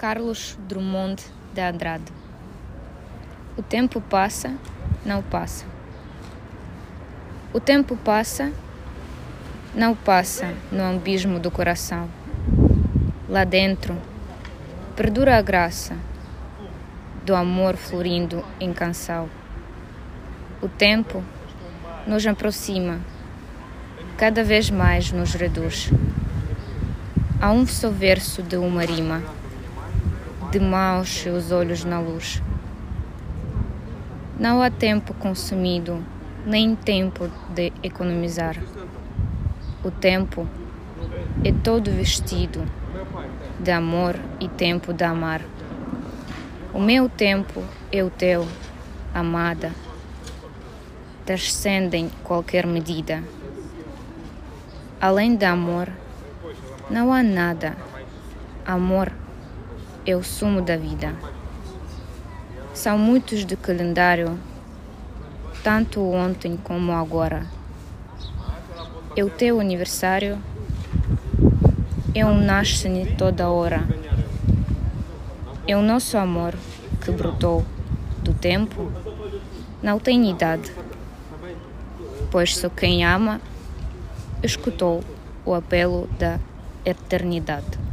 Carlos Drummond de Andrade. O tempo passa, não passa. O tempo passa, não passa no abismo do coração. Lá dentro, perdura a graça do amor florindo em canção. O tempo nos aproxima, cada vez mais nos reduz. Há um só verso de uma rima de maus os olhos na luz. Não há tempo consumido, nem tempo de economizar. O tempo é todo vestido de amor e tempo de amar. O meu tempo é o teu, amada, transcendem qualquer medida. Além de amor, não há nada. Amor é o sumo da vida. São muitos de calendário, tanto ontem como agora. É o teu aniversário, é um nasce toda hora. É o nosso amor que brotou do tempo, não tem idade, pois só quem ama escutou o apelo da eternidade.